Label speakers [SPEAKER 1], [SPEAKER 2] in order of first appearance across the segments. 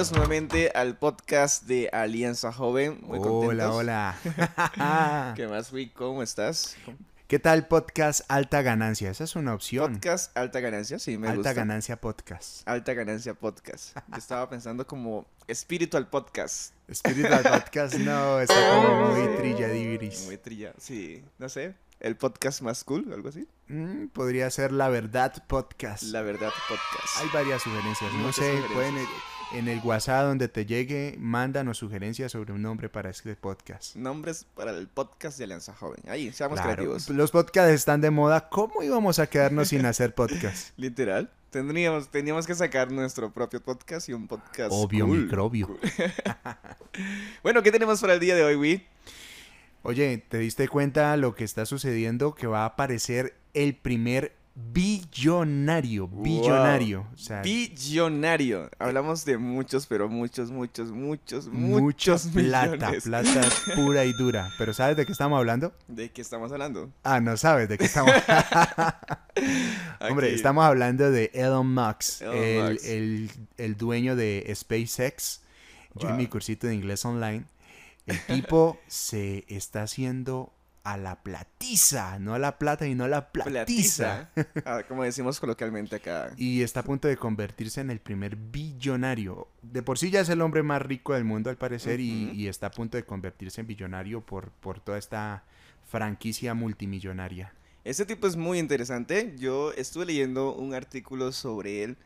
[SPEAKER 1] bienvenidos nuevamente al podcast de Alianza Joven. Muy
[SPEAKER 2] hola, hola.
[SPEAKER 1] ¿Qué más, Wick? ¿Cómo estás?
[SPEAKER 2] ¿Qué tal podcast Alta Ganancia? Esa es una opción.
[SPEAKER 1] Podcast Alta Ganancia, sí, me
[SPEAKER 2] gusta. Alta Ganancia Podcast.
[SPEAKER 1] Alta Ganancia Podcast. Yo estaba pensando como Spiritual Podcast.
[SPEAKER 2] Spiritual Podcast, no, está como muy trilladiviris.
[SPEAKER 1] Muy trilla, sí, no sé. ¿El podcast más cool, algo así?
[SPEAKER 2] Mm, podría ser La Verdad Podcast.
[SPEAKER 1] La Verdad Podcast.
[SPEAKER 2] Hay varias sugerencias, no sé, pueden en el WhatsApp donde te llegue, mándanos sugerencias sobre un nombre para este podcast.
[SPEAKER 1] Nombres para el podcast de Alianza Joven. Ahí, seamos creativos.
[SPEAKER 2] Los podcasts están de moda. ¿Cómo íbamos a quedarnos sin hacer podcast?
[SPEAKER 1] Literal. Tendríamos, teníamos que sacar nuestro propio podcast y un podcast.
[SPEAKER 2] Obvio, microbio.
[SPEAKER 1] bueno, ¿qué tenemos para el día de hoy, Wii?
[SPEAKER 2] Oye, ¿te diste cuenta lo que está sucediendo? Que va a aparecer el primer billonario, billonario.
[SPEAKER 1] billonario. Hablamos de muchos, pero muchos, muchos, muchos, muchos
[SPEAKER 2] plata, plata pura y dura. Pero ¿sabes de qué estamos hablando?
[SPEAKER 1] ¿De qué estamos hablando?
[SPEAKER 2] Ah, no sabes de qué estamos Hombre, estamos hablando de Elon Musk, el, el, dueño de SpaceX. Yo en mi cursito de inglés online. El tipo se está haciendo a la platiza, no a la plata y no a la platiza.
[SPEAKER 1] Ah, como decimos coloquialmente acá.
[SPEAKER 2] Y está a punto de convertirse en el primer billonario. De por sí ya es el hombre más rico del mundo al parecer y, está a punto de convertirse en billonario por, por toda esta franquicia multimillonaria.
[SPEAKER 1] Este tipo es muy interesante. Yo estuve leyendo un artículo sobre él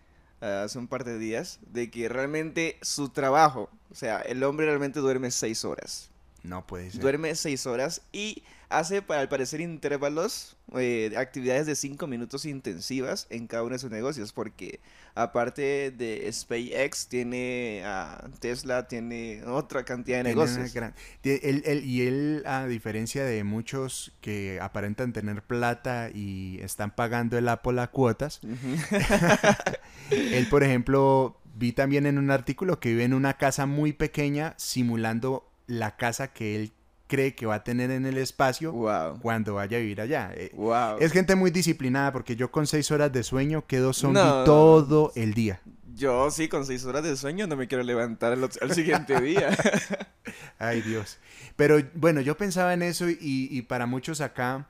[SPEAKER 1] ah, hace un par de días de que realmente su trabajo, o sea, el hombre realmente duerme seis horas.
[SPEAKER 2] No puede ser.
[SPEAKER 1] Duerme seis horas y hace, para al parecer, intervalos, eh, actividades de cinco minutos intensivas en cada uno de sus negocios, porque aparte de SpaceX, tiene a Tesla, tiene otra cantidad de negocios.
[SPEAKER 2] y él, a diferencia de muchos que aparentan tener plata y están pagando el Apple a cuotas, él, por ejemplo, vi también en un artículo que vive en una casa muy pequeña simulando la casa que él cree que va a tener en el espacio cuando vaya a vivir allá. Eh, es gente muy disciplinada porque yo con seis horas de sueño quedo zombie todo el día.
[SPEAKER 1] Yo sí, con seis horas de sueño no me quiero levantar al, siguiente día.
[SPEAKER 2] Ay Dios. Pero bueno, yo pensaba en eso y, y para muchos acá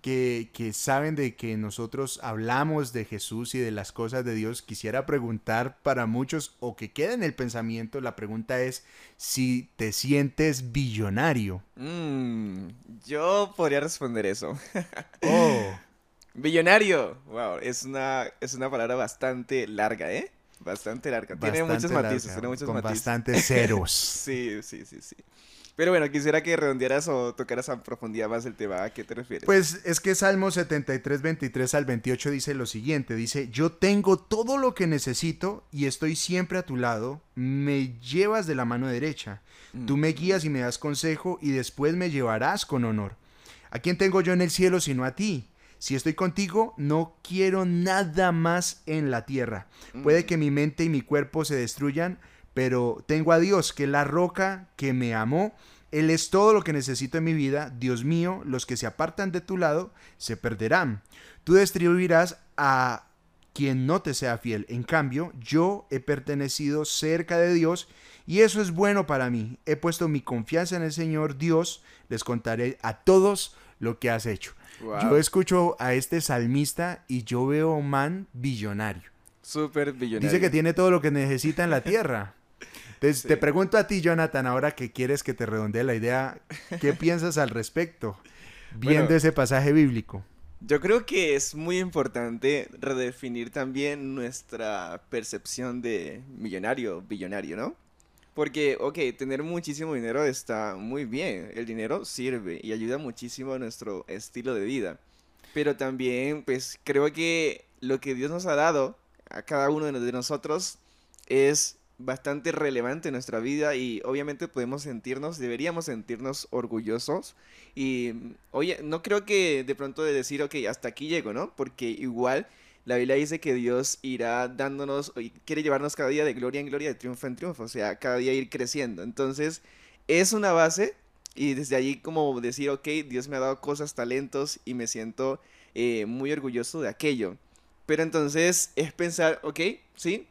[SPEAKER 2] que, saben de que nosotros hablamos de Jesús y de las cosas de Dios, quisiera preguntar para muchos o que quede en el pensamiento, la pregunta es si te sientes billonario.
[SPEAKER 1] Mm, yo podría responder eso.
[SPEAKER 2] oh.
[SPEAKER 1] Billonario. Wow, es una, es una palabra bastante larga, ¿eh? Bastante larga. tiene muchos matices, tiene muchos
[SPEAKER 2] con bastantes ceros.
[SPEAKER 1] sí, sí, sí, sí. Pero bueno, quisiera que redondearas o tocaras a profundidad más el tema. ¿A qué te refieres?
[SPEAKER 2] Pues es que Salmo 73, 23 al 28 dice lo siguiente. Dice, yo tengo todo lo que necesito y estoy siempre a tu lado. Me llevas de la mano derecha. Tú me guías y me das consejo y después me llevarás con honor. ¿A quién tengo yo en el cielo sino a ti? Si estoy contigo, no quiero nada más en la tierra. Puede que mi mente y mi cuerpo se destruyan, pero tengo a Dios, que es la roca que me amó. Él es todo lo que necesito en mi vida. Dios mío, los que se apartan de tu lado se perderán. Tú distribuirás a quien no te sea fiel. En cambio, yo he pertenecido cerca de Dios y eso es bueno para mí. He puesto mi confianza en el Señor Dios. Les contaré a todos lo que has hecho. Yo escucho a este salmista y yo veo a un man billonario.
[SPEAKER 1] Súper billonario.
[SPEAKER 2] Dice que tiene todo lo que necesita en la tierra. Te pregunto a ti, Jonathan, ahora que quieres que te redondee la idea, ¿qué piensas al respecto viendo ese pasaje bíblico?
[SPEAKER 1] Yo creo que es muy importante redefinir también nuestra percepción de millonario, billonario, ¿no? Porque, ok, tener muchísimo dinero está muy bien. El dinero sirve y ayuda muchísimo a nuestro estilo de vida. Pero también, pues, creo que lo que Dios nos ha dado a cada uno de nosotros es bastante relevante en nuestra vida y obviamente podemos sentirnos, deberíamos sentirnos orgullosos y oye, no creo que de pronto de decir, ok, hasta aquí llego, ¿no? Porque igual la Biblia dice que Dios irá dándonos, y quiere llevarnos cada día de gloria en gloria, de triunfo en triunfo, o sea, cada día ir creciendo. Entonces, es una base y desde allí como decir, ok, Dios me ha dado cosas, talentos y me siento eh, muy orgulloso de aquello. Pero entonces es pensar, ok, sí,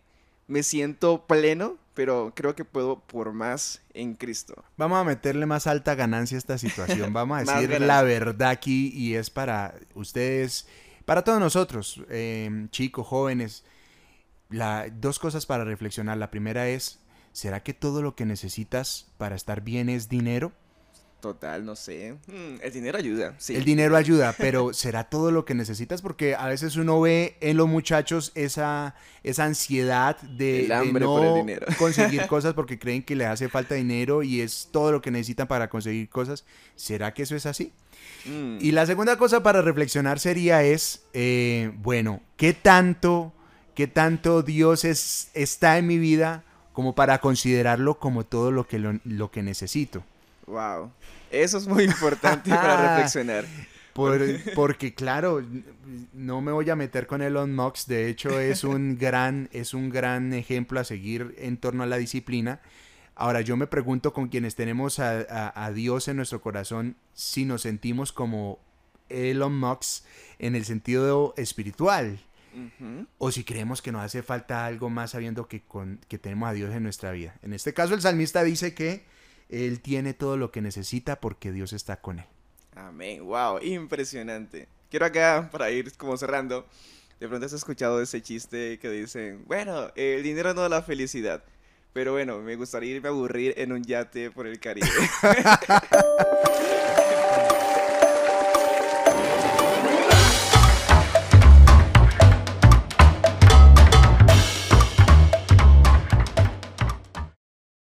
[SPEAKER 1] me siento pleno, pero creo que puedo por más en Cristo.
[SPEAKER 2] Vamos a meterle más alta ganancia a esta situación. Vamos a decir la verdad aquí y es para ustedes, para todos nosotros, eh, chicos, jóvenes. La, dos cosas para reflexionar. La primera es, ¿será que todo lo que necesitas para estar bien es dinero?
[SPEAKER 1] Total, no sé. Mm, el dinero ayuda, sí.
[SPEAKER 2] El dinero ayuda, pero ¿será todo lo que necesitas? Porque a veces uno ve en los muchachos esa, esa ansiedad de,
[SPEAKER 1] El
[SPEAKER 2] de
[SPEAKER 1] hambre
[SPEAKER 2] no
[SPEAKER 1] por el dinero.
[SPEAKER 2] conseguir cosas porque creen que le hace falta dinero y es todo lo que necesitan para conseguir cosas. ¿Será que eso es así?
[SPEAKER 1] Mm,
[SPEAKER 2] Y la segunda cosa para reflexionar sería es, eh, bueno, ¿qué tanto, qué tanto Dios es, está en mi vida como para considerarlo como todo lo que, lo, lo que necesito?
[SPEAKER 1] Wow. Eso es muy importante para reflexionar.
[SPEAKER 2] Por- porque claro, no me voy a meter con Elon Musk, de hecho es un gran, es un gran ejemplo a seguir en torno a la disciplina. Ahora yo me pregunto con quienes tenemos a, a- a Dios en nuestro corazón si nos sentimos como Elon Musk en el sentido espiritual o si creemos que nos hace falta algo más sabiendo que, con, que tenemos a Dios en nuestra vida. En este caso el salmista dice que él tiene todo lo que necesita porque Dios está con él.
[SPEAKER 1] Amén. Wow, impresionante. Quiero acá, para ir como cerrando, de pronto has escuchado ese chiste que dicen, bueno, el dinero no da la felicidad. Pero bueno, me gustaría irme a aburrir en un yate por el Caribe.